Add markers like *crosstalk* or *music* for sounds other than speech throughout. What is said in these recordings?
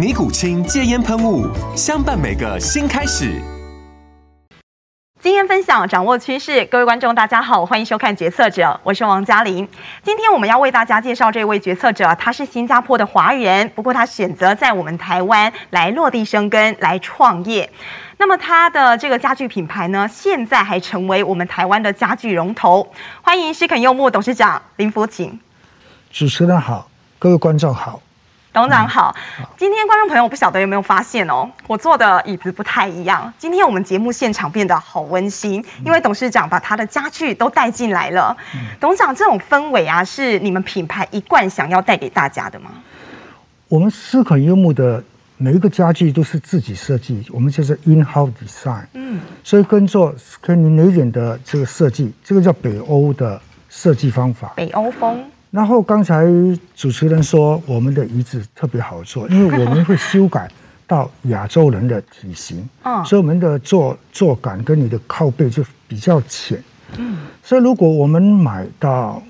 尼古清戒烟喷雾，相伴每个新开始。经验分享，掌握趋势。各位观众，大家好，欢迎收看《决策者》，我是王嘉玲。今天我们要为大家介绍这位决策者，他是新加坡的华人，不过他选择在我们台湾来落地生根，来创业。那么他的这个家具品牌呢，现在还成为我们台湾的家具龙头。欢迎施肯柚木董事长林福请。主持人好，各位观众好。董事长好，今天观众朋友，我不晓得有没有发现哦，我坐的椅子不太一样。今天我们节目现场变得好温馨，因为董事长把他的家具都带进来了。董事长，这种氛围啊，是你们品牌一贯想要带给大家的吗？我们诗肯柚木的每一个家具都是自己设计，我们就是 in-house design。嗯，所以跟做 Scandinavian 的这个设计，这个叫北欧的设计方法，北欧风。然后刚才主持人说我们的椅子特别好坐，因为 *laughs* 我们会修改到亚洲人的体型，所以我们的坐坐感跟你的靠背就比较浅。嗯，所以如果我们买到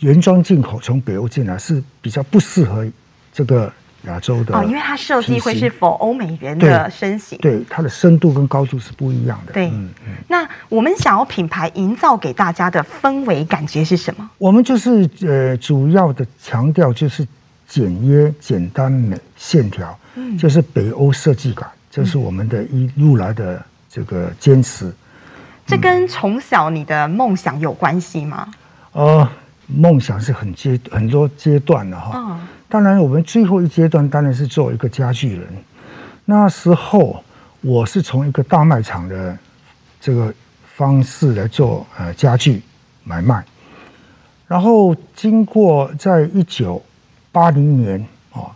原装进口从北欧进来，是比较不适合这个。亚洲的哦，因为它设计会是否欧美人的身形，对，对它的深度跟高度是不一样的。对，嗯嗯。那我们想要品牌营造给大家的氛围感觉是什么？我们就是呃，主要的强调就是简约、简单、美、线条，嗯，就是北欧设计感，这是我们的一路来的这个坚持。嗯，这跟从小你的梦想有关系吗？呃，梦想是很阶很多阶段的哈。哦当然，我们最后一阶段当然是做一个家具人。那时候我是从一个大卖场的这个方式来做呃家具买卖，然后经过在一九八零年哦，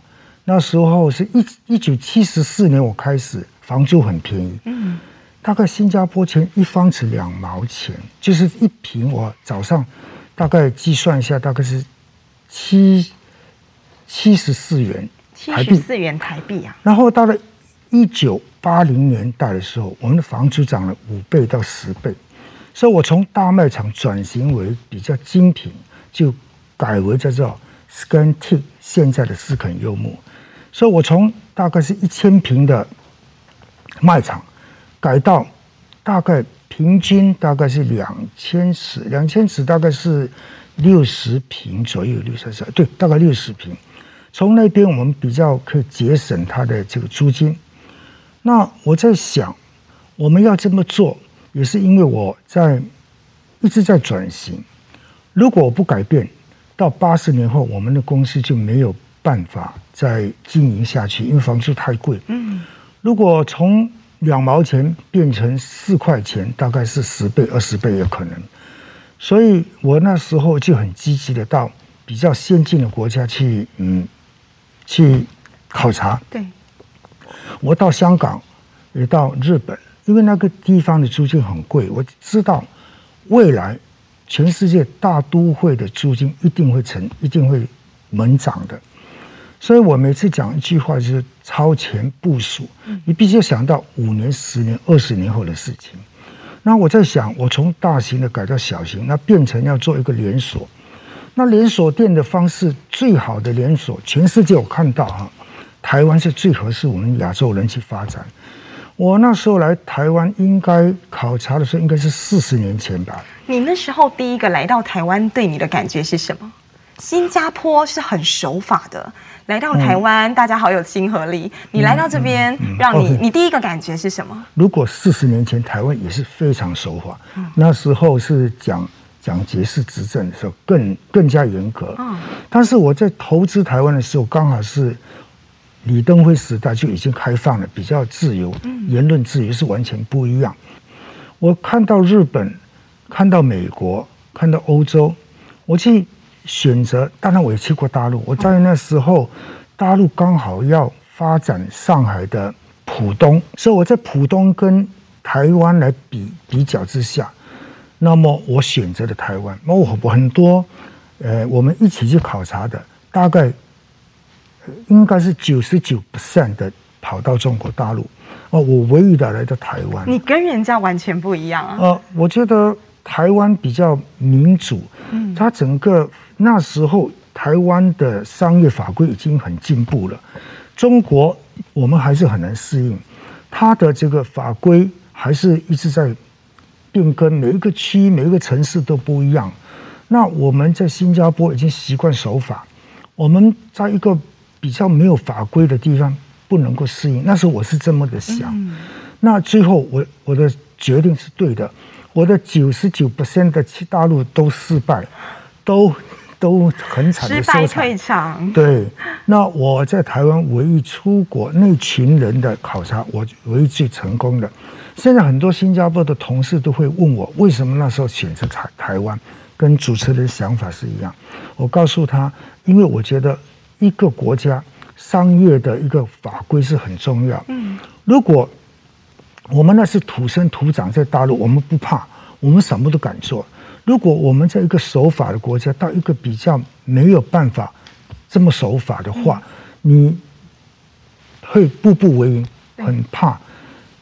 那时候是一一九七十四年我开始，房租很便宜，嗯，大概新加坡钱一方尺两毛钱，就是一平。我早上大概计算一下，大概是七。七十四元台币，七十四元台币啊！然后到了一九八零年代的时候，我们的房租涨了五倍到十倍，所以我从大卖场转型为比较精品，就改为叫做 Scantic 现在的斯肯柚木。所以我从大概是一千平的卖场，改到大概平均大概是两千尺，两千尺大概是六十平左右，六三十对，大概六十坪。从那边我们比较可以节省它的这个租金。那我在想，我们要这么做，也是因为我在一直在转型。如果我不改变，到八十年后，我们的公司就没有办法再经营下去，因为房租太贵。嗯。如果从两毛钱变成四块钱，大概是十倍、二十倍有可能。所以我那时候就很积极的到比较先进的国家去，嗯。去考察，对，我到香港，也到日本，因为那个地方的租金很贵。我知道未来全世界大都会的租金一定会成，一定会猛涨的。所以我每次讲一句话就是超前部署，你必须想到五年、十年、二十年后的事情。那我在想，我从大型的改到小型，那变成要做一个连锁。那连锁店的方式最好的连锁，全世界我看到哈，台湾是最合适我们亚洲人去发展。我那时候来台湾，应该考察的时候应该是四十年前吧。你那时候第一个来到台湾，对你的感觉是什么？新加坡是很守法的，来到台湾，嗯、大家好有亲和力。你来到这边，嗯嗯、让你、okay. 你第一个感觉是什么？如果四十年前台湾也是非常守法，嗯、那时候是蒋蒋介石执政的时候更更加严格。嗯，但是我在投资台湾的时候，刚好是李登辉时代就已经开放了，比较自由，嗯、言论自由是完全不一样。我看到日本，看到美国，看到欧洲，我去选择。当然，我也去过大陆。我在那时候，大陆刚好要发展上海的浦东，所以我在浦东跟台湾来比比较之下。那么我选择了台湾。那我很多，呃，我们一起去考察的，大概应该是九十九 percent 的跑到中国大陆。哦，我唯一的来到台湾。你跟人家完全不一样啊。呃，我觉得台湾比较民主。嗯，它整个那时候台湾的商业法规已经很进步了。中国我们还是很难适应，它的这个法规还是一直在。变更每一个区、每一个城市都不一样。那我们在新加坡已经习惯守法，我们在一个比较没有法规的地方不能够适应。那时候我是这么的想。那最后我我的决定是对的。我的九十九 percent 的去大陆都失败，都都很惨的收场。失败退场。对。那我在台湾唯一出国那群人的考察，我唯一最成功的。现在很多新加坡的同事都会问我，为什么那时候选择台台湾，跟主持人想法是一样。我告诉他，因为我觉得一个国家商业的一个法规是很重要。嗯，如果我们那是土生土长在大陆，我们不怕，我们什么都敢做。如果我们在一个守法的国家，到一个比较没有办法这么守法的话，你会步步为营，很怕。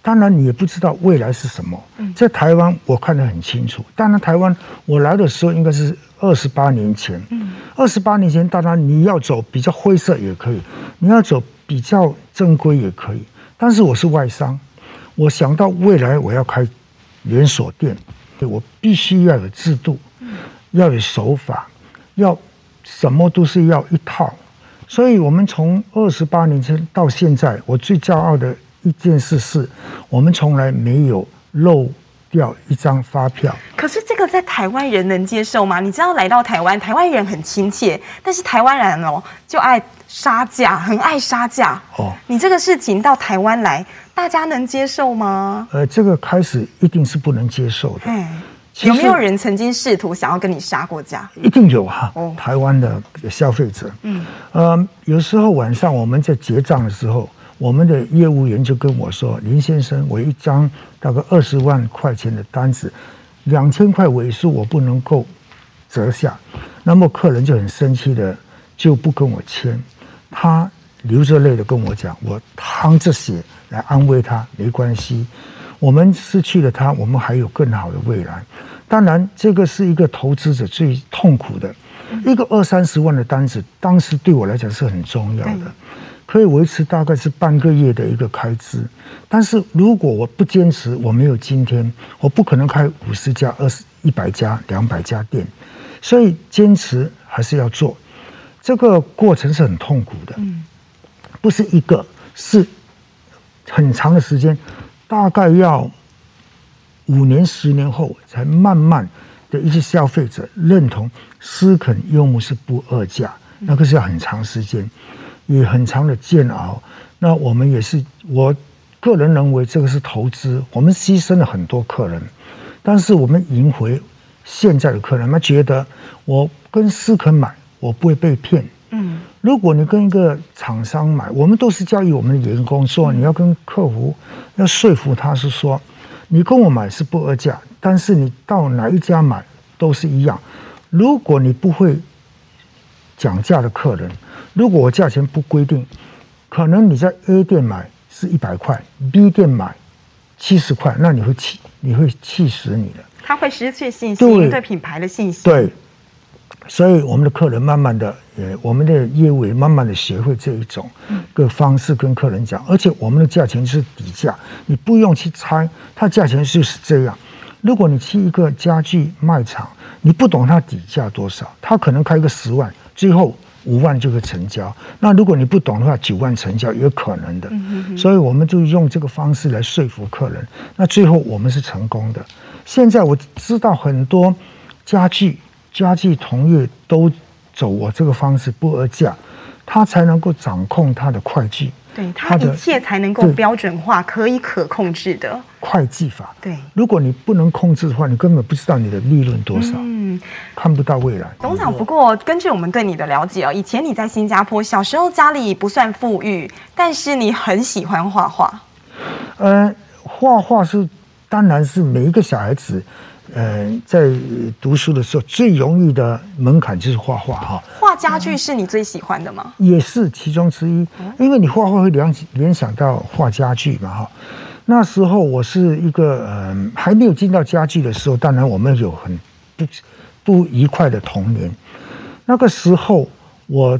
当然，你也不知道未来是什么。在台湾，我看得很清楚。当然，台湾我来的时候应该是二十八年前。二十八年前，当然你要走比较灰色也可以，你要走比较正规也可以。但是我是外商，我想到未来我要开连锁店，我必须要有制度，要有手法，要什么都是要一套。所以，我们从二十八年前到现在，我最骄傲的。一件事是，我们从来没有漏掉一张发票。可是这个在台湾人能接受吗？你知道来到台湾，台湾人很亲切，但是台湾人哦就爱杀价，很爱杀价。哦，你这个事情到台湾来，大家能接受吗？呃，这个开始一定是不能接受的。嗯，有没有人曾经试图想要跟你杀过价？一定有哈。哦，台湾的消费者，嗯，呃，有时候晚上我们在结账的时候。我们的业务员就跟我说：“林先生，我一张大概二十万块钱的单子，两千块尾数我不能够折下。”那么客人就很生气的就不跟我签，他流着泪的跟我讲：“我淌着血来安慰他，没关系，我们失去了他，我们还有更好的未来。”当然，这个是一个投资者最痛苦的，一个二三十万的单子，当时对我来讲是很重要的。可以维持大概是半个月的一个开支，但是如果我不坚持，我没有今天，我不可能开五十家、二十、一百家、两百家店，所以坚持还是要做。这个过程是很痛苦的，不是一个，是很长的时间，大概要五年、十年后才慢慢的一些消费者认同思肯柚木是不二价，那个是要很长时间。也很长的煎熬，那我们也是，我个人认为这个是投资，我们牺牲了很多客人，但是我们赢回现在的客人，他觉得我跟思肯买，我不会被骗。嗯，如果你跟一个厂商买，我们都是教育我们的员工说，你要跟客户要说服他是说，你跟我买是不二价，但是你到哪一家买都是一样。如果你不会讲价的客人。如果我价钱不规定，可能你在 A 店买是一百块，B 店买七十块，那你会气，你会气死你的。他会失去信心，对，对品牌的信心。对，所以我们的客人慢慢的，呃，我们的业务也慢慢的学会这一种个方式跟客人讲，而且我们的价钱是底价，你不用去猜，它价钱就是这样。如果你去一个家具卖场，你不懂它底价多少，他可能开个十万。最后五万就会成交。那如果你不懂的话，九万成交也有可能的。所以我们就用这个方式来说服客人。那最后我们是成功的。现在我知道很多家具家具同业都走我这个方式不二价，他才能够掌控他的会计。对，它一切才能够标准化，可以可控制的会计法。对，如果你不能控制的话，你根本不知道你的利润多少，嗯，看不到未来。董事长，不过根据我们对你的了解哦，以前你在新加坡小时候家里不算富裕，但是你很喜欢画画。呃，画画是，当然是每一个小孩子。呃，在读书的时候，最容易的门槛就是画画哈。画家具是你最喜欢的吗？也是其中之一，因为你画画会联联想到画家具嘛哈。那时候我是一个嗯、呃，还没有进到家具的时候，当然我们有很不不愉快的童年。那个时候我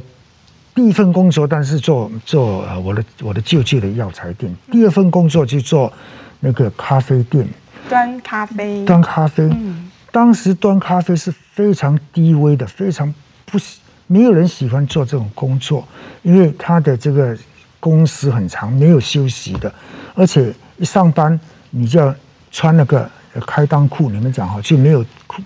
第一份工作，但是做做我的我的舅舅的药材店，第二份工作就做那个咖啡店。端咖啡，端咖啡。嗯，当时端咖啡是非常低微的，非常不喜，没有人喜欢做这种工作，因为他的这个工时很长，没有休息的，而且一上班你就要穿那个开裆裤，你们讲哈，就没有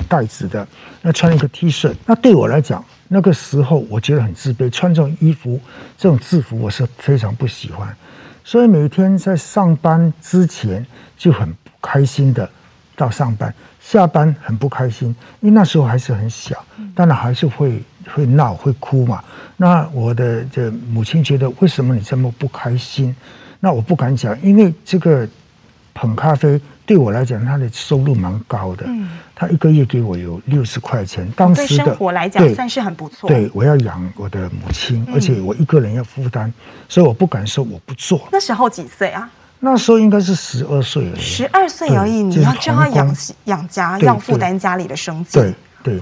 带子的，那穿一个 T 恤，那对我来讲，那个时候我觉得很自卑，穿这种衣服、这种制服，我是非常不喜欢，所以每天在上班之前就很。开心的到上班，下班很不开心，因为那时候还是很小，当然还是会会闹会哭嘛。那我的这母亲觉得，为什么你这么不开心？那我不敢讲，因为这个捧咖啡对我来讲，他的收入蛮高的，他一个月给我有六十块钱，当时的生活来讲算是很不错。对，我要养我的母亲，而且我一个人要负担，所以我不敢说我不做。那时候几岁啊？那时候应该是十二岁而已，十二岁而已，你要教他养养家，要负担家里的生计。对对，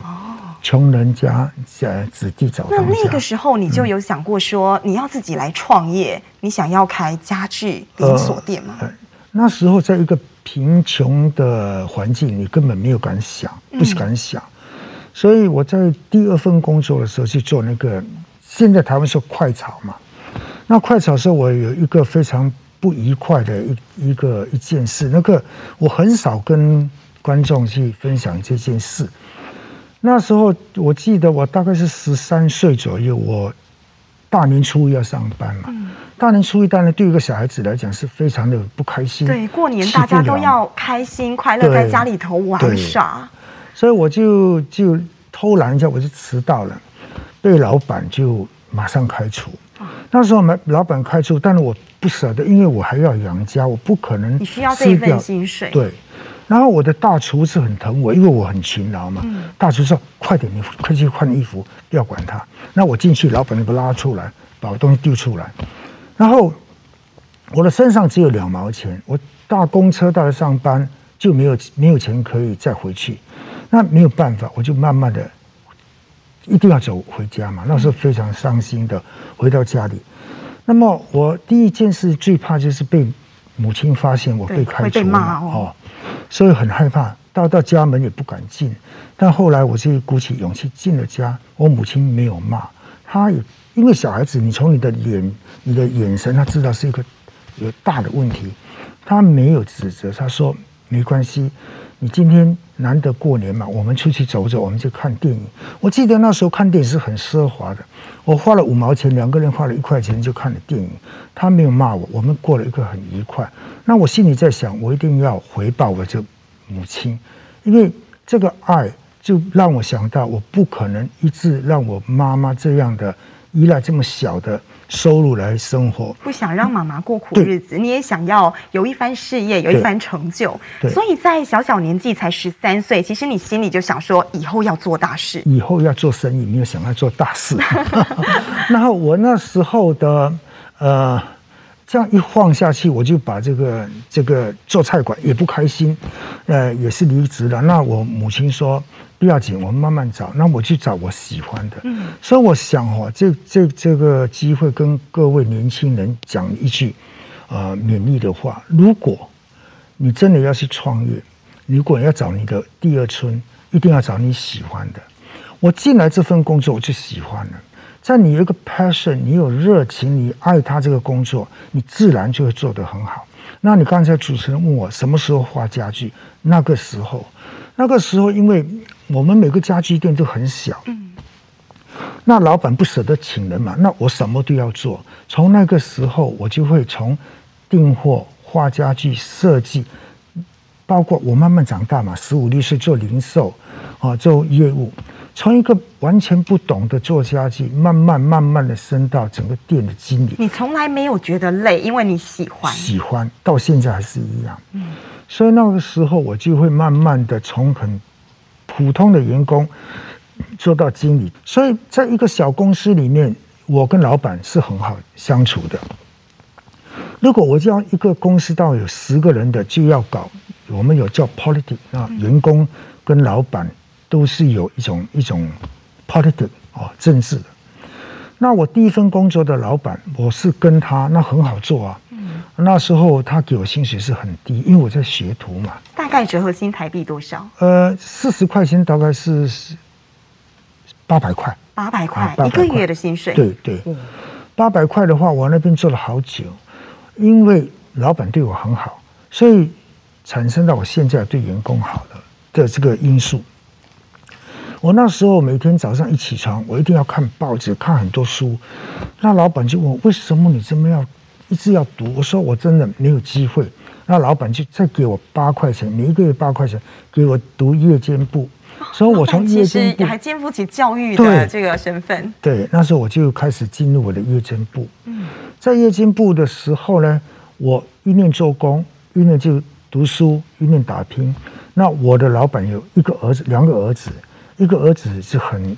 穷人家在子弟早当家。那那个时候你就有想过说你要自己来创业，你想要开家具连锁店吗？那时候在一个贫穷的环境，你根本没有敢想，不是敢想。所以我在第二份工作的时候去做那个，现在台湾说快炒嘛。那快炒的时候，我有一个非常。不愉快的一一个一件事，那个我很少跟观众去分享这件事。那时候我记得我大概是十三岁左右，我大年初一要上班嘛。嗯、大年初一当然对一个小孩子来讲是非常的不开心。对，过年大家都要开心快乐，在家里头玩耍。所以我就就偷懒一下，我就迟到了，被老板就马上开除。那时候们老板开除，但是我不舍得，因为我还要养家，我不可能。你需要这一份薪水。对，然后我的大厨是很疼我，因为我很勤劳嘛。嗯、大厨说：“快点，你快去换衣服，不要管他。”那我进去，老板就不拉出来，把我东西丢出来。然后我的身上只有两毛钱，我搭公车到了上班就没有没有钱可以再回去，那没有办法，我就慢慢的。一定要走回家嘛？那时候非常伤心的回到家里。那么我第一件事最怕就是被母亲发现我被开除了哦，所以很害怕，到到家门也不敢进。但后来我就鼓起勇气进了家，我母亲没有骂，她也因为小孩子，你从你的脸、你的眼神，她知道是一个有大的问题，她没有指责，她说没关系。你今天难得过年嘛，我们出去走走，我们就看电影。我记得那时候看电影是很奢华的，我花了五毛钱，两个人花了一块钱就看了电影。他没有骂我，我们过了一个很愉快。那我心里在想，我一定要回报我这母亲，因为这个爱就让我想到，我不可能一直让我妈妈这样的依赖这么小的。收入来生活，不想让妈妈过苦日子，你也想要有一番事业，有一番成就。所以在小小年纪才十三岁，其实你心里就想说，以后要做大事，以后要做生意，没有想要做大事。*laughs* 然后我那时候的呃，这样一晃下去，我就把这个这个做菜馆也不开心，呃，也是离职了。那我母亲说。不要紧，我们慢慢找。那我去找我喜欢的。嗯，所以我想哈，这这这个机会跟各位年轻人讲一句，呃，勉励的话：如果你真的要去创业，如果要找你的第二春，一定要找你喜欢的。我进来这份工作我就喜欢了。在你有一个 passion，你有热情，你爱他这个工作，你自然就会做得很好。那你刚才主持人问我什么时候画家具？那个时候，那个时候，因为我们每个家具店都很小，嗯，那老板不舍得请人嘛，那我什么都要做。从那个时候，我就会从订货、画家具、设计，包括我慢慢长大嘛，十五六岁做零售，啊，做业务。从一个完全不懂的做家具，慢慢慢慢的升到整个店的经理。你从来没有觉得累，因为你喜欢。喜欢到现在还是一样。嗯，所以那个时候我就会慢慢的从很普通的员工做到经理。所以在一个小公司里面，我跟老板是很好相处的。如果我叫一个公司到有十个人的，就要搞我们有叫 politics 啊，员工跟老板。都是有一种一种 politics 哦，政治的。那我第一份工作的老板，我是跟他，那很好做啊。嗯。那时候他给我薪水是很低，因为我在学徒嘛。大概折合新台币多少？呃，四十块钱大概是八百块。八百块，一个月的薪水。对对。八百块的话，我那边做了好久，因为老板对我很好，所以产生到我现在对员工好的的这个因素。我那时候每天早上一起床，我一定要看报纸，看很多书。那老板就问我：“为什么你这么要一直要读？”我说：“我真的没有机会。”那老板就再给我八块钱，每一个月八块钱给我读夜间部。所以，我从夜间部还肩负起教育的这个身份。对，那时候我就开始进入我的夜间部。嗯，在夜间部的时候呢，我一面做工，一面就读书，一面打拼。那我的老板有一个儿子，两个儿子。一个儿子是很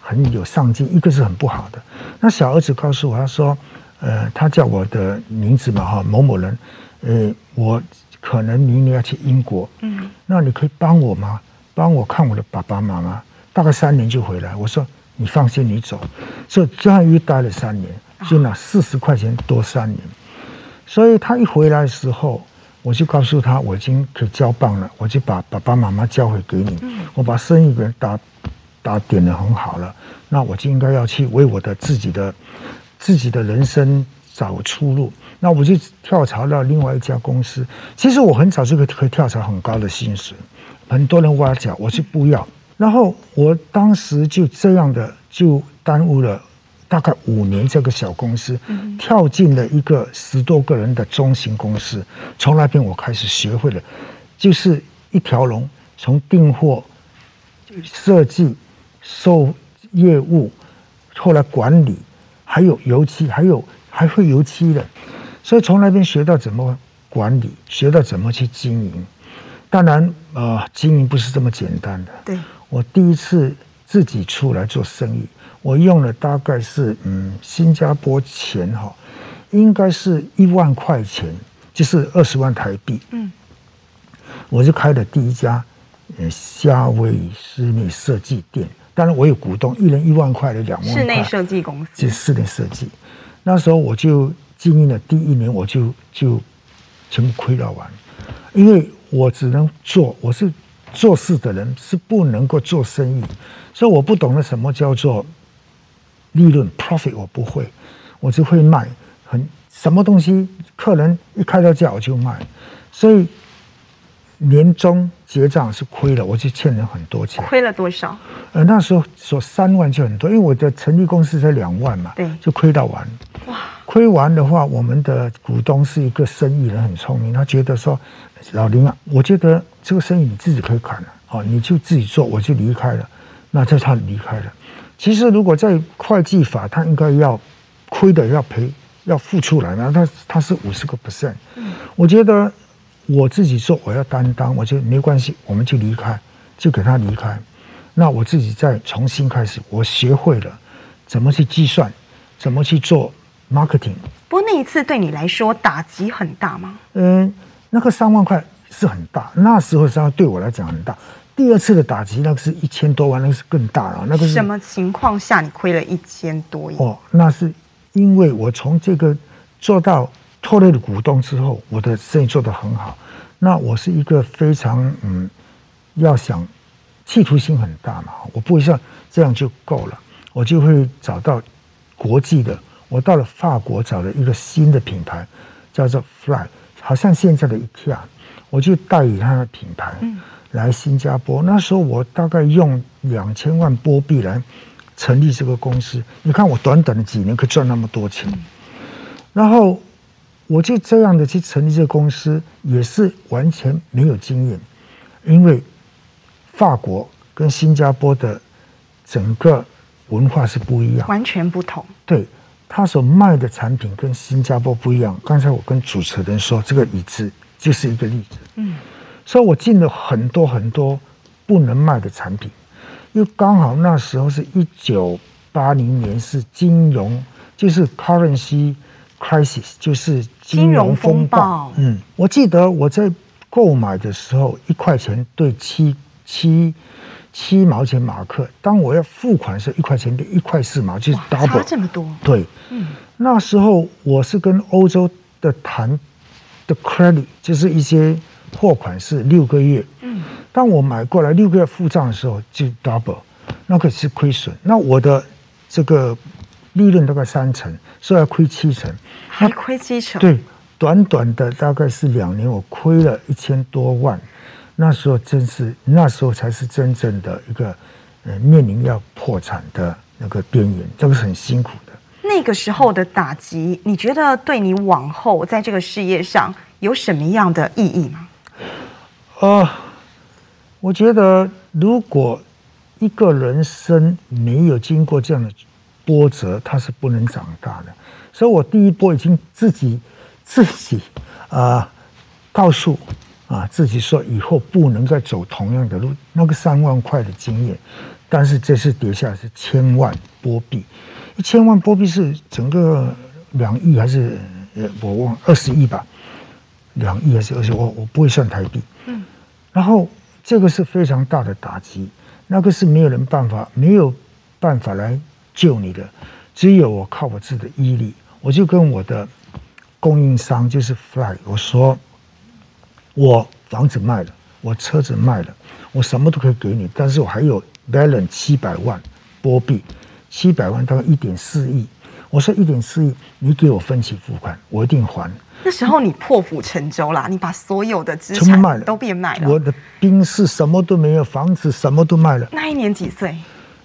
很有上进，一个是很不好的。那小儿子告诉我，他说：“呃，他叫我的名字嘛，哈，某某人，呃，我可能明年要去英国，嗯，那你可以帮我吗？帮我看我的爸爸妈妈，大概三年就回来。”我说：“你放心，你走。”所以这样又待了三年，就拿四十块钱多三年。所以他一回来的时候。我就告诉他，我已经可以交棒了，我就把爸爸妈妈交回给你。我把生意给打打点的很好了，那我就应该要去为我的自己的自己的人生找出路。那我就跳槽到另外一家公司。其实我很早就可以可以跳槽很高的薪水，很多人挖角，我就不要。然后我当时就这样的就耽误了。大概五年，这个小公司跳进了一个十多个人的中型公司。从那边我开始学会了，就是一条龙，从订货、设计、售业务，后来管理，还有油漆，还有还会油漆的。所以从那边学到怎么管理，学到怎么去经营。当然，呃，经营不是这么简单的。对，我第一次自己出来做生意。我用了大概是嗯，新加坡钱哈，应该是一万块钱，就是二十万台币。嗯，我就开了第一家呃夏威夷室内设计店。当然我有股东，一人一万块的两万块。室内设计公司。就室内设计，那时候我就经营了第一年，我就就全部亏到完，因为我只能做，我是做事的人，是不能够做生意，所以我不懂得什么叫做。利润 profit 我不会，我只会卖很什么东西，客人一开到价我就卖，所以年终结账是亏了，我就欠了很多钱。亏了多少？呃，那时候说三万就很多，因为我的成立公司才两万嘛，对，就亏到完。哇，亏完的话，我们的股东是一个生意人，很聪明，他觉得说老林啊，我觉得这个生意你自己可以砍了，哦，你就自己做，我就离开了，那就他离开了。其实，如果在会计法，他应该要亏的要赔，要付出来嘛。他他是五十个 percent。我觉得我自己说，我要担当，我就没关系，我们就离开，就给他离开。那我自己再重新开始，我学会了怎么去计算，怎么去做 marketing。不过那一次对你来说打击很大吗？嗯，那个三万块是很大，那时候实际上对我来讲很大。第二次的打击，那个是一千多万，那个是更大了。那个是什么情况下你亏了一千多亿？哦，那是因为我从这个做到拖累了股东之后，我的生意做得很好。那我是一个非常嗯，要想企图心很大嘛，我不会像这样就够了，我就会找到国际的。我到了法国，找了一个新的品牌，叫做 Fly，好像现在的 IKEA，我就代理他的品牌来新加坡。那时候我大概用两千万波币来成立这个公司。你看我短短的几年可以赚那么多钱，然后我就这样的去成立这个公司，也是完全没有经验，因为法国跟新加坡的整个文化是不一样，完全不同。对。他所卖的产品跟新加坡不一样。刚才我跟主持人说，这个椅子就是一个例子。嗯，所以我进了很多很多不能卖的产品，因为刚好那时候是一九八零年，是金融，就是 currency crisis，就是金融风暴。嗯，我记得我在购买的时候，一块钱兑七七。七毛钱马克，当我要付款的时候，一块钱变一块四毛，就是 double，这么多。对，嗯，那时候我是跟欧洲的谈的 credit，就是一些货款是六个月，嗯，当我买过来六个月付账的时候就 double，那个是亏损。那我的这个利润大概三成，所以要亏七成，还亏七成。对，短短的大概是两年，我亏了一千多万。那时候真是，那时候才是真正的一个，呃，面临要破产的那个边缘，这个是很辛苦的。那个时候的打击，你觉得对你往后在这个事业上有什么样的意义吗？呃，我觉得如果一个人生没有经过这样的波折，它是不能长大的。所以我第一波已经自己自己啊、呃，告诉。啊，自己说以后不能再走同样的路，那个三万块的经验，但是这次跌下来是千万波币，一千万波币是整个两亿还是呃我忘二十亿吧，两亿还是二十？我我不会算台币。嗯，然后这个是非常大的打击，那个是没有人办法没有办法来救你的，只有我靠我自己的毅力，我就跟我的供应商就是 Fly 我说。我房子卖了，我车子卖了，我什么都可以给你，但是我还有 balance 七百万波币，七百万大概一点四亿。我说一点四亿，你给我分期付款，我一定还。那时候你破釜沉舟啦，你把所有的资产卖了，都变卖了。我的兵士什么都没有，房子什么都卖了。那一年几岁？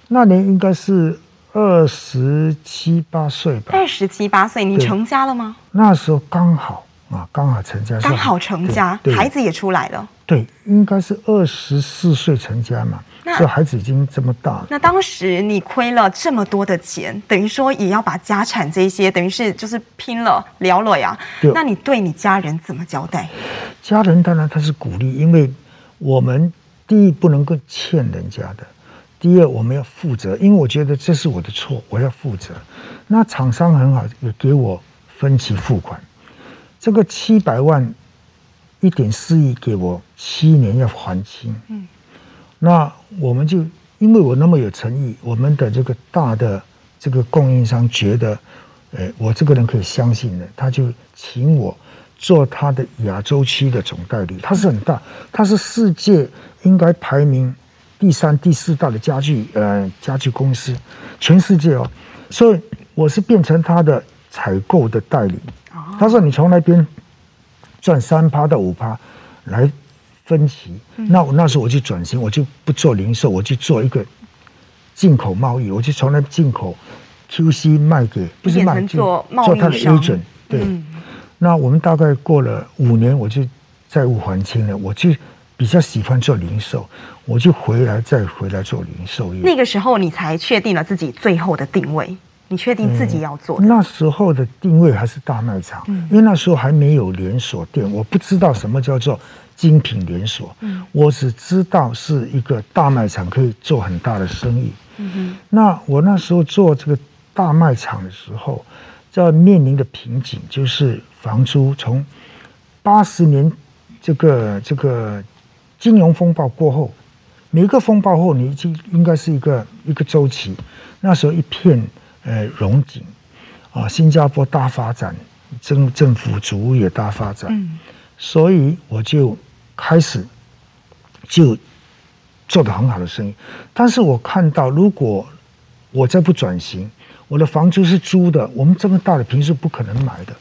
那年应该是二十七八岁吧。二十七八岁，你成家了吗？那时候刚好。啊，刚好成家，刚好成家，孩子也出来了。对，应该是二十四岁成家嘛，那所以孩子已经这么大了。那当时你亏了这么多的钱，等于说也要把家产这些，等于是就是拼了了了呀。对那你对你家人怎么交代？家人当然他是鼓励，因为我们第一不能够欠人家的，第二我们要负责，因为我觉得这是我的错，我要负责。那厂商很好，也给我分期付款。这个七百万，一点四亿给我七年要还清。嗯，那我们就因为我那么有诚意，我们的这个大的这个供应商觉得，呃，我这个人可以相信的，他就请我做他的亚洲区的总代理。他是很大，他是世界应该排名第三、第四大的家具呃家具公司，全世界哦。所以我是变成他的采购的代理。他说：“你从那边赚三趴到五趴来分期，嗯、那我那时候我就转型，我就不做零售，我就做一个进口贸易，我就从那进口 QC 卖给，不是卖做做他的 agent。对，嗯、那我们大概过了五年，我就债务还清了，我就比较喜欢做零售，我就回来再回来做零售业。那个时候，你才确定了自己最后的定位。”你确定自己要做？嗯？那时候的定位还是大卖场，嗯、因为那时候还没有连锁店，我不知道什么叫做精品连锁。嗯、我只知道是一个大卖场可以做很大的生意。嗯、哼那我那时候做这个大卖场的时候，在面临的瓶颈就是房租。从八十年这个这个金融风暴过后，每个风暴后你已经应该是一个一个周期。那时候一片。呃，荣景啊，新加坡大发展，政政府主务也大发展，嗯、所以我就开始就做得很好的生意。但是我看到，如果我再不转型，我的房租是租的，我们这么大的平数不可能买的，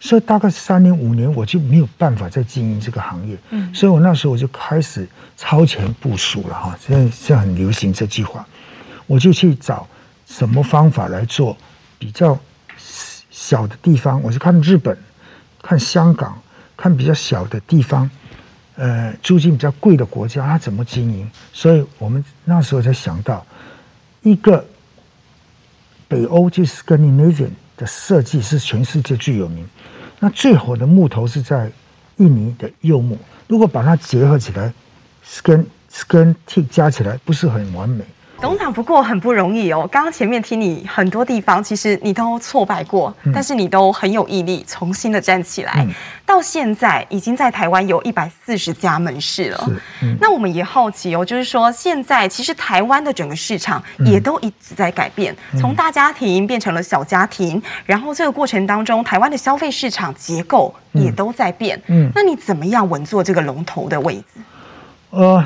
所以大概三年五年我就没有办法再经营这个行业。嗯，所以我那时候我就开始超前部署了哈。现在现在很流行这句话，我就去找什么方法来做比较小的地方，我就看日本，看香港，看比较小的地方，呃，租金比较贵的国家，它怎么经营？所以我们那时候才想到一个。北欧就是 Scandinavian 的设计是全世界最有名。那最火的木头是在印尼的柚木。如果把它结合起来，Scan Scan T 加起来，不是很完美。董事长不过很不容易哦。刚刚前面听你很多地方，其实你都挫败过，嗯、但是你都很有毅力，重新的站起来。嗯、到现在已经在台湾有一百四十家门市了。嗯、那我们也好奇哦，就是说现在其实台湾的整个市场也都一直在改变，嗯、从大家庭变成了小家庭，然后这个过程当中，台湾的消费市场结构也都在变。嗯，嗯那你怎么样稳坐这个龙头的位置？呃。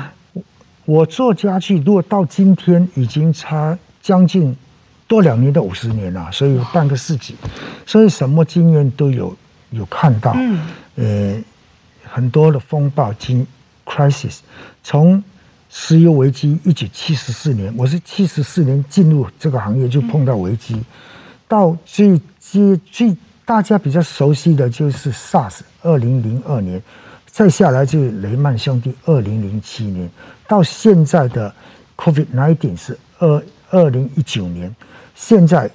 我做家具，如果到今天已经差将近多两年到五十年了，所以半个世纪，所以什么经验都有有看到。嗯，呃，很多的风暴经 crisis，从石油危机一九七十四年，我是七十四年进入这个行业就碰到危机，到最接最大家比较熟悉的就是 SARS，二零零二年。再下来就是雷曼兄弟，二零零七年到现在的 COVID-19 是二二零一九年，现在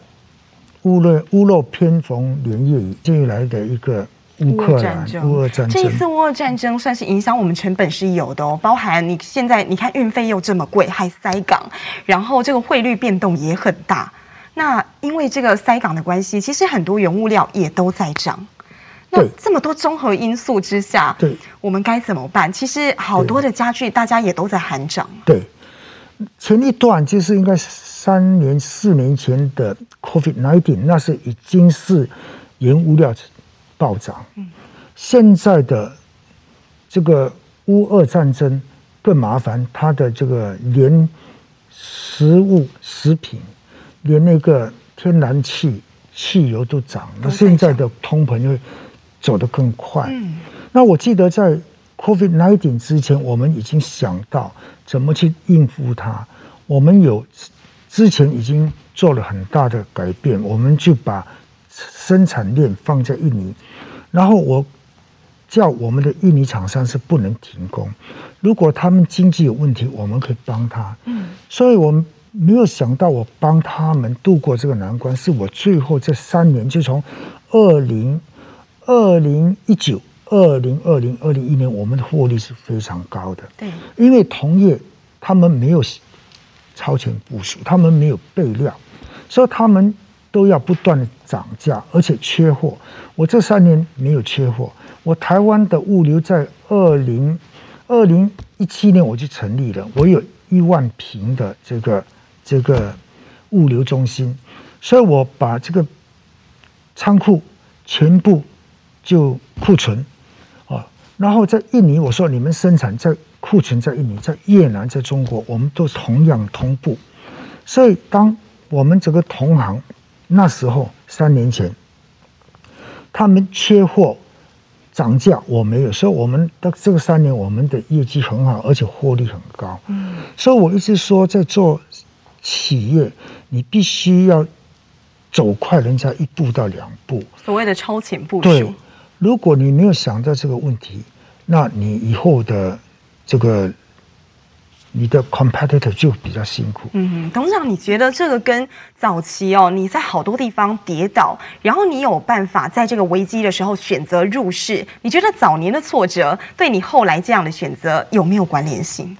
屋漏屋漏偏逢连夜雨，接下来的一个乌克兰乌俄战争，这一次乌俄战争算是影响我们成本是有的哦，包含你现在你看运费又这么贵，还塞港，然后这个汇率变动也很大。那因为这个塞港的关系，其实很多原物料也都在涨。那这么多综合因素之下，对，我们该怎么办？其实好多的家具，大家也都在喊涨。对，前一段就是应该三年、四年前的 COVID-19，那是已经是原物料暴涨。嗯，现在的这个乌俄战争更麻烦，它的这个连食物、食品，连那个天然气、汽油都涨。那现在的通膨因为走得更快。嗯，那我记得在 COVID nineteen 之前，我们已经想到怎么去应付它。我们有之前已经做了很大的改变，我们就把生产链放在印尼，然后我叫我们的印尼厂商是不能停工。如果他们经济有问题，我们可以帮他。嗯，所以我们没有想到我帮他们度过这个难关，是我最后这三年就从二零。二零一九、二零二零、二零一年，我们的获利是非常高的。对，因为同业他们没有超前部署，他们没有备料，所以他们都要不断的涨价，而且缺货。我这三年没有缺货。我台湾的物流在二零二零一七年我就成立了，我有一万平的这个这个物流中心，所以我把这个仓库全部。就库存，啊，然后在印尼，我说你们生产在库存在印尼，在越南，在中国，我们都同样同步。所以，当我们这个同行那时候三年前，他们缺货涨价，我没有，所以我们的这个三年，我们的业绩很好，而且获利很高。嗯，所以我一直说，在做企业，你必须要走快人家一步到两步，所谓的超前部署。如果你没有想到这个问题，那你以后的这个你的 competitor 就比较辛苦。嗯，董事长，你觉得这个跟早期哦，你在好多地方跌倒，然后你有办法在这个危机的时候选择入市，你觉得早年的挫折对你后来这样的选择有没有关联性？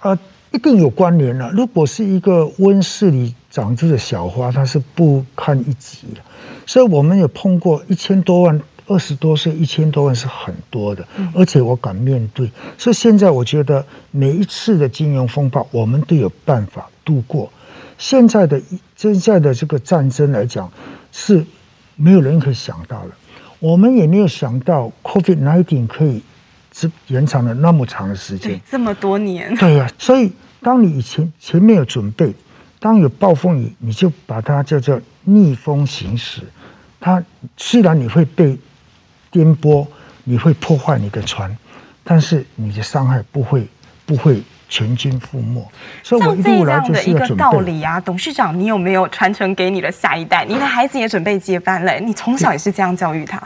呃，一定有关联了。如果是一个温室里长出的小花，它是不堪一击的。所以我们有碰过一千多万。二十多岁一千多万是很多的，而且我敢面对，所以现在我觉得每一次的金融风暴，我们都有办法度过。现在的现在的这个战争来讲，是没有人可以想到的，我们也没有想到 COVID-19 可以只延长了那么长的时间，这么多年。对呀、啊，所以当你以前前面有准备，当有暴风雨，你就把它叫做逆风行驶。它虽然你会被颠簸，你会破坏你的船，但是你的伤害不会不会全军覆没。所以我一路来就是要准备。这样的一个道理啊，董事长，你有没有传承给你的下一代？你的孩子也准备接班了，你从小也是这样教育他？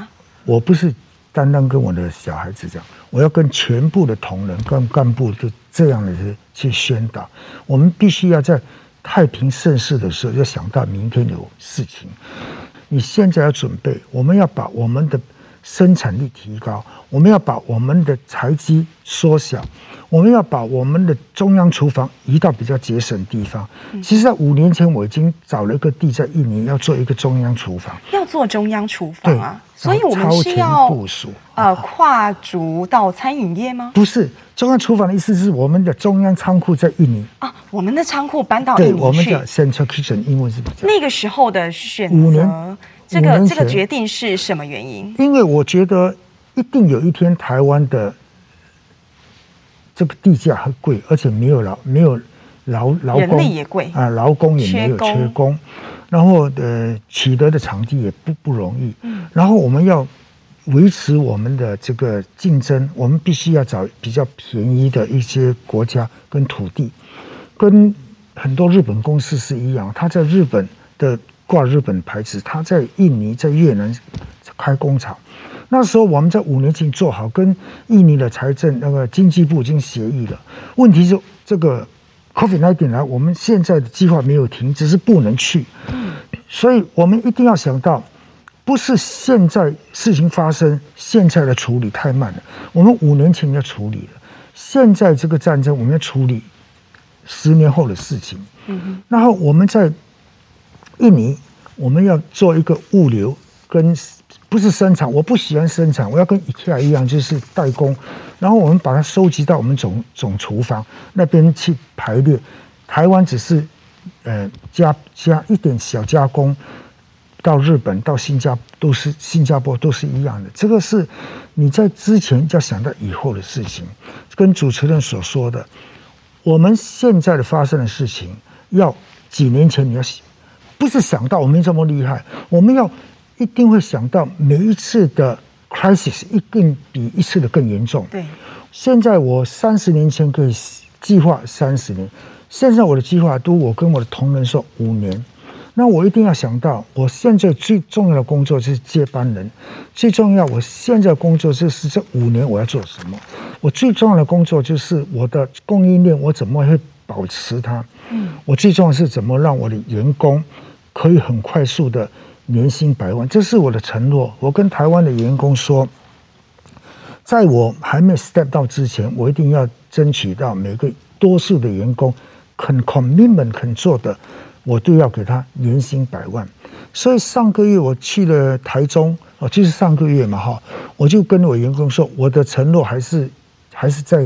我不是单单跟我的小孩子讲，我要跟全部的同仁、跟干部都这样的去宣导。我们必须要在太平盛世的时候，要想到明天有事情。你现在要准备，我们要把我们的生产力提高，我们要把我们的财基缩小，我们要把我们的中央厨房移到比较节省的地方。其实，在五年前我已经找了一个地在印尼，要做一个中央厨房，要做中央厨房啊。所以我们是要部署呃跨足到餐饮业吗？不是，中央厨房的意思是我们的中央仓库在印尼啊，我们的仓库搬到印尼去。对，我们叫 Central Kitchen，英文是比较。那个时候的选择，五年，这个这个决定是什么原因？因为我觉得一定有一天台湾的这个地价很贵，而且没有劳没有劳劳工也贵啊，劳工也没有缺工。然后呃，取得的场地也不不容易。嗯。然后我们要维持我们的这个竞争，我们必须要找比较便宜的一些国家跟土地，跟很多日本公司是一样。他在日本的挂日本牌子，他在印尼、在越南开工厂。那时候我们在五年前做好，跟印尼的财政那个经济部已经协议了。问题是这个 COVID-19 来，我们现在的计划没有停，只是不能去。所以我们一定要想到，不是现在事情发生，现在的处理太慢了。我们五年前要处理了，现在这个战争我们要处理十年后的事情。嗯，然后我们在印尼，我们要做一个物流跟不是生产，我不喜欢生产，我要跟 IKEA 一样，就是代工。然后我们把它收集到我们总总厨房那边去排列。台湾只是。呃，加加一点小加工，到日本、到新加都是新加坡都是一样的。这个是你在之前就要想到以后的事情。跟主持人所说的，我们现在的发生的事情，要几年前你要想，不是想到我们这么厉害，我们要一定会想到每一次的 crisis 一定比一次的更严重。对，现在我三十年前可以计划三十年。现在我的计划都我跟我的同仁说五年，那我一定要想到，我现在最重要的工作就是接班人，最重要，我现在的工作就是这五年我要做什么？我最重要的工作就是我的供应链，我怎么会保持它？嗯，我最重要是怎么让我的员工可以很快速的年薪百万，这是我的承诺。我跟台湾的员工说，在我还没 step 到之前，我一定要争取到每个多数的员工。肯 commitment 肯做的，我都要给他年薪百万。所以上个月我去了台中，哦，就是上个月嘛，哈，我就跟我员工说，我的承诺还是还是在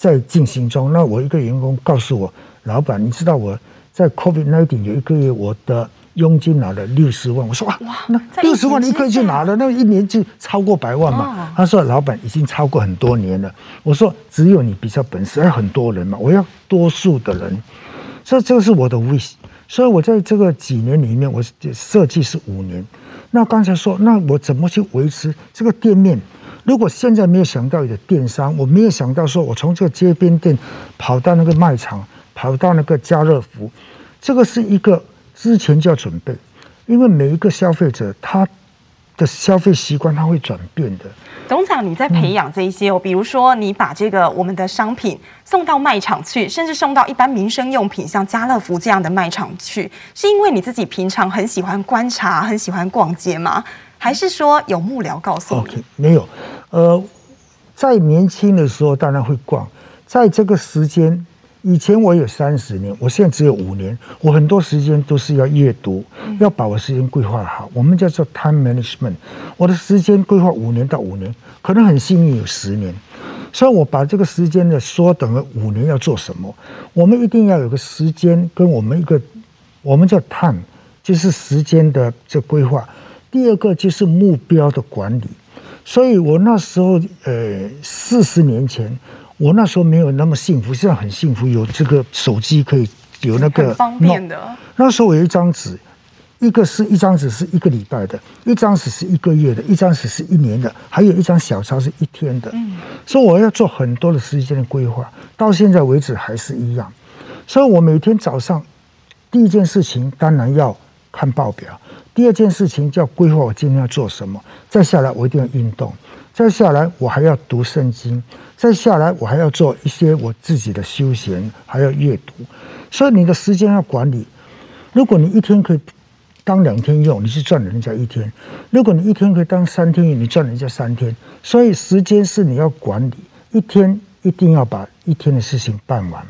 在进行中。那我一个员工告诉我，老板，你知道我在 COVID nineteen 有一个月我的。佣金拿了六十万，我说啊，哇，那六十万你可以去拿了，那一年就超过百万嘛。他说，老板已经超过很多年了。我说只有你比较本事，而很多人嘛，我要多数的人，所以这个是我的 wish。所以我在这个几年里面，我设计是五年。那刚才说，那我怎么去维持这个店面？如果现在没有想到有的电商，我没有想到说我从这个街边店跑到那个卖场，跑到那个家乐福，这个是一个。之前就要准备，因为每一个消费者他的消费习惯他会转变的。董事长，你在培养这一些哦，比如说你把这个我们的商品送到卖场去，甚至送到一般民生用品，像家乐福这样的卖场去，是因为你自己平常很喜欢观察，很喜欢逛街吗？还是说有幕僚告诉你？OK，没有。呃，在年轻的时候当然会逛，在这个时间。以前我有三十年，我现在只有五年。我很多时间都是要阅读，要把我时间规划好。我们叫做 time management。我的时间规划五年到五年，可能很幸运有十年，所以我把这个时间的缩短了五年要做什么？我们一定要有个时间跟我们一个，我们叫 time，就是时间的这规划。第二个就是目标的管理。所以我那时候呃四十年前，我那时候没有那么幸福，现在很幸福，有这个手机可以有那个方便的。那时候我有一张纸。一个是一张纸是一个礼拜的，一张纸是一个月的，一张纸是一年的，还有一张小抄是一天的。嗯，所以我要做很多的时间的规划，到现在为止还是一样。所以我每天早上第一件事情当然要看报表，第二件事情就要规划我今天要做什么，再下来我一定要运动，再下来我还要读圣经，再下来我还要做一些我自己的休闲，还要阅读。所以你的时间要管理，如果你一天可以。当两天用，你是赚人家一天；如果你一天可以当三天用，你赚人家三天。所以时间是你要管理，一天一定要把一天的事情办完。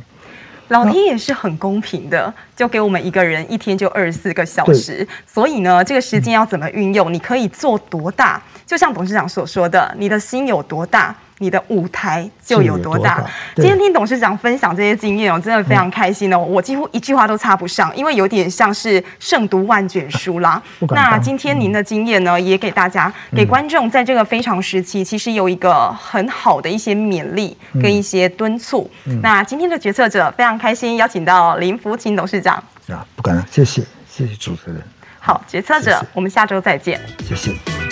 老天也是很公平的，就给我们一个人一天就二十四个小时。所以呢，这个时间要怎么运用？你可以做多大？就像董事长所说的，你的心有多大，你的舞台就有多大。今天听董事长分享这些经验，我真的非常开心哦！我几乎一句话都插不上，因为有点像是胜读万卷书啦。*laughs* 那今天您的经验呢，也给大家、给观众，在这个非常时期，其实有一个很好的一些勉励跟一些敦促。那今天的决策者非常开心，邀请到林福琴董事长。啊，不敢了，谢谢，谢谢主持人。好，决策者，谢谢，我们下周再见。谢谢。